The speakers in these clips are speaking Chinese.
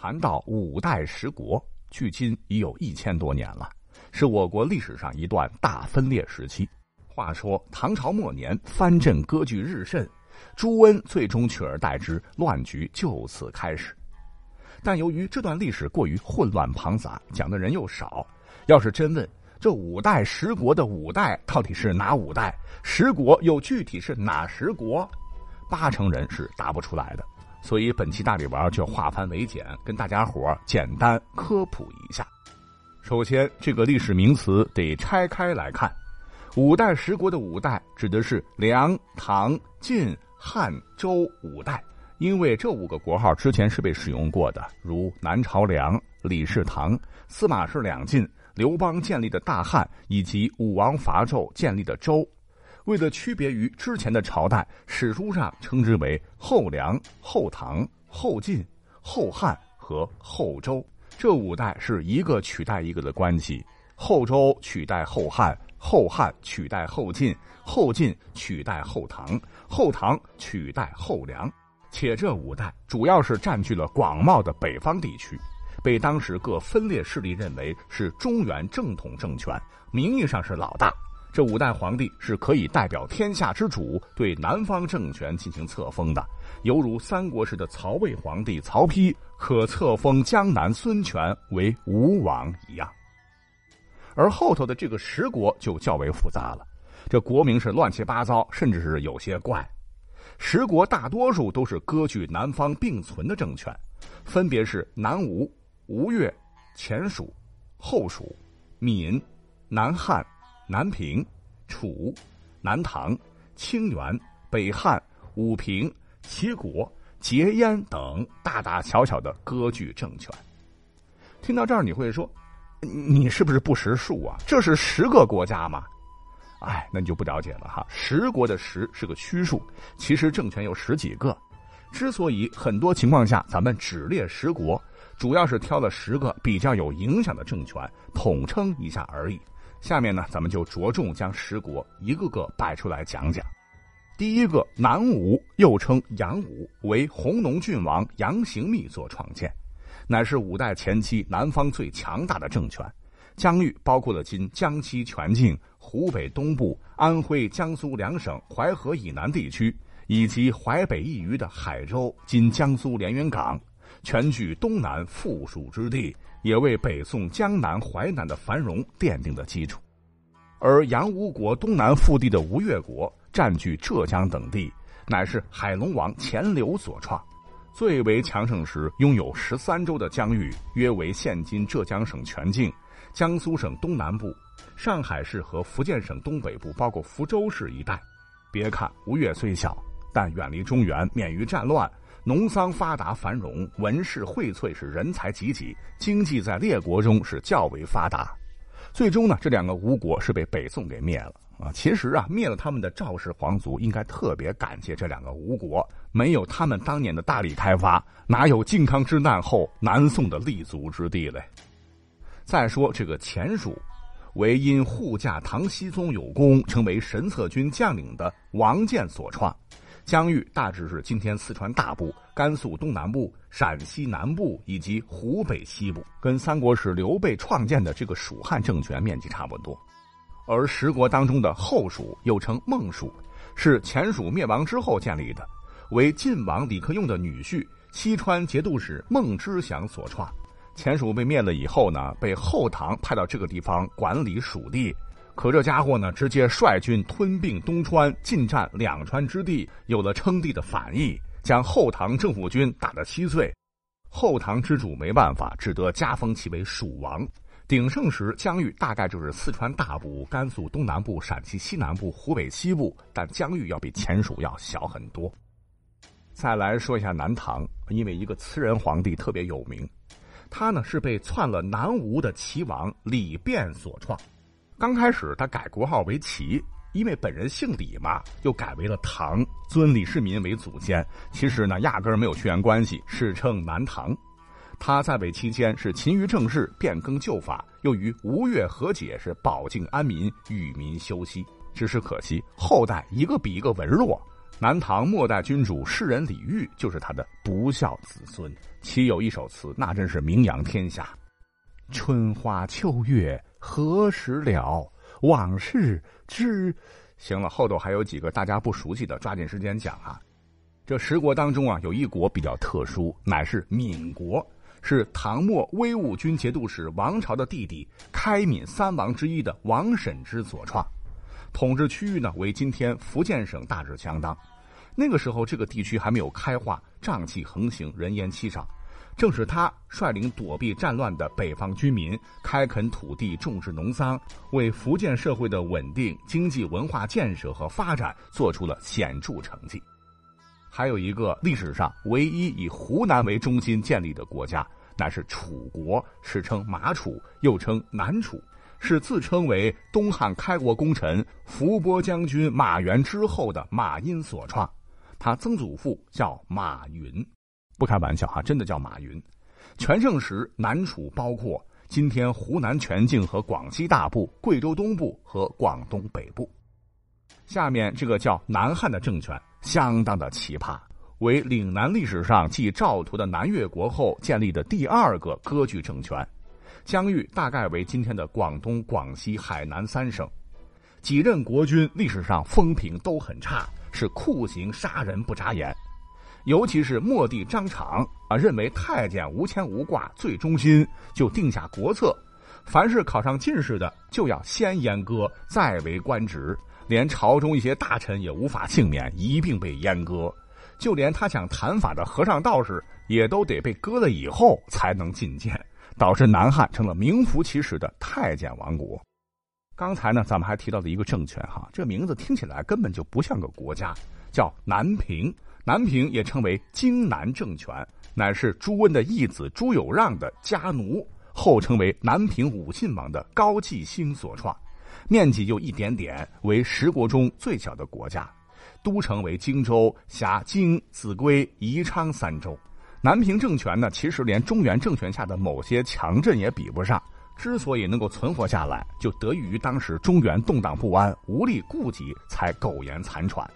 谈到五代十国，距今已有一千多年了，是我国历史上一段大分裂时期。话说唐朝末年，藩镇割据日甚，朱温最终取而代之，乱局就此开始。但由于这段历史过于混乱庞杂，讲的人又少，要是真问这五代十国的五代到底是哪五代，十国又具体是哪十国，八成人是答不出来的。所以本期大力丸就化繁为简，跟大家伙简单科普一下。首先，这个历史名词得拆开来看，五代十国的五代指的是梁、唐、晋、汉、周五代，因为这五个国号之前是被使用过的，如南朝梁、李氏唐、司马氏两晋、刘邦建立的大汉，以及武王伐纣建立的周。为了区别于之前的朝代，史书上称之为后梁、后唐、后晋、后汉和后周。这五代是一个取代一个的关系，后周取代后汉，后汉取代后晋，后晋取代后唐，后唐取代后梁。且这五代主要是占据了广袤的北方地区，被当时各分裂势力认为是中原正统政权，名义上是老大。这五代皇帝是可以代表天下之主对南方政权进行册封的，犹如三国时的曹魏皇帝曹丕可册封江南孙权为吴王一样。而后头的这个十国就较为复杂了，这国名是乱七八糟，甚至是有些怪。十国大多数都是割据南方并存的政权，分别是南吴、吴越、前蜀、后蜀、闽、南汉。南平、楚、南唐、清源、北汉、武平、齐国、结燕等大大小小的割据政权。听到这儿，你会说：“你是不是不识数啊？这是十个国家吗？”哎，那你就不了解了哈。十国的“十”是个虚数，其实政权有十几个。之所以很多情况下咱们只列十国，主要是挑了十个比较有影响的政权，统称一下而已。下面呢，咱们就着重将十国一个个摆出来讲讲。第一个南吴，又称杨吴，为弘农郡王杨行密所创建，乃是五代前期南方最强大的政权。疆域包括了今江西全境、湖北东部、安徽、江苏两省淮河以南地区，以及淮北一隅的海州（今江苏连云港），全据东南富庶之地。也为北宋江南、淮南的繁荣奠定了基础，而杨吴国东南腹地的吴越国占据浙江等地，乃是海龙王钱镠所创。最为强盛时，拥有十三州的疆域，约为现今浙江省全境、江苏省东南部、上海市和福建省东北部，包括福州市一带。别看吴越虽小，但远离中原，免于战乱。农桑发达繁荣，文士荟萃，是人才济济，经济在列国中是较为发达。最终呢，这两个吴国是被北宋给灭了啊。其实啊，灭了他们的赵氏皇族应该特别感谢这两个吴国，没有他们当年的大力开发，哪有靖康之难后南宋的立足之地嘞？再说这个前蜀，为因护驾唐僖宗有功，成为神策军将领的王建所创。疆域大致是今天四川大部、甘肃东南部、陕西南部以及湖北西部，跟三国时刘备创建的这个蜀汉政权面积差不多。而十国当中的后蜀又称孟蜀，是前蜀灭亡之后建立的，为晋王李克用的女婿、西川节度使孟知祥所创。前蜀被灭了以后呢，被后唐派到这个地方管理蜀地。可这家伙呢，直接率军吞并东川，进占两川之地，有了称帝的反意，将后唐政府军打得稀碎。后唐之主没办法，只得加封其为蜀王。鼎盛时疆域大概就是四川大部、甘肃东南部、陕西西南部、湖北西部，但疆域要比前蜀要小很多。再来说一下南唐，因为一个词人皇帝特别有名，他呢是被篡了南吴的齐王李昪所创。刚开始他改国号为齐，因为本人姓李嘛，又改为了唐，尊李世民为祖先。其实呢，压根儿没有血缘关系，史称南唐。他在位期间是勤于政事，变更旧法，又与吴越和解，是保境安民，与民休息。只是可惜后代一个比一个文弱，南唐末代君主诗人李煜就是他的不孝子孙，其有一首词，那真是名扬天下：“春花秋月何时了？往事知。”行了，后头还有几个大家不熟悉的，抓紧时间讲啊。这十国当中啊，有一国比较特殊，乃是闽国，是唐末威武军节度使王朝的弟弟开闽三王之一的王审知所创。统治区域呢为今天福建省大致相当。那个时候，这个地区还没有开化，瘴气横行，人烟稀少。正是他率领躲避战乱的北方军民，开垦土地，种植农桑，为福建社会的稳定、经济文化建设和发展做出了显著成绩。还有一个历史上唯一以湖南为中心建立的国家，乃是楚国，史称马楚，又称南楚。是自称为东汉开国功臣伏波将军马援之后的马殷所创，他曾祖父叫马云，不开玩笑哈，真的叫马云。全盛时，南楚包括今天湖南全境和广西大部、贵州东部和广东北部。下面这个叫南汉的政权相当的奇葩，为岭南历史上继赵佗的南越国后建立的第二个割据政权。疆域大概为今天的广东、广西、海南三省，几任国君历史上风评都很差，是酷刑杀人不眨眼。尤其是末帝张敞啊，认为太监无牵无挂最忠心，就定下国策：凡是考上进士的，就要先阉割，再为官职；连朝中一些大臣也无法幸免，一并被阉割。就连他想谈法的和尚道士，也都得被割了以后才能觐见。导致南汉成了名副其实的太监王国。刚才呢，咱们还提到的一个政权哈，这名字听起来根本就不像个国家，叫南平。南平也称为荆南政权，乃是朱温的义子朱友让的家奴，后成为南平武信王的高季兴所创。面积就一点点，为十国中最小的国家，都城为荆州，辖荆、秭归、宜昌三州。南平政权呢，其实连中原政权下的某些强镇也比不上。之所以能够存活下来，就得益于当时中原动荡不安，无力顾及，才苟延残喘。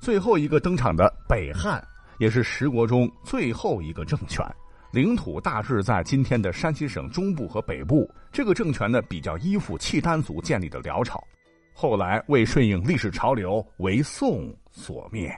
最后一个登场的北汉，也是十国中最后一个政权，领土大致在今天的山西省中部和北部。这个政权呢，比较依附契丹族建立的辽朝，后来为顺应历史潮流，为宋所灭。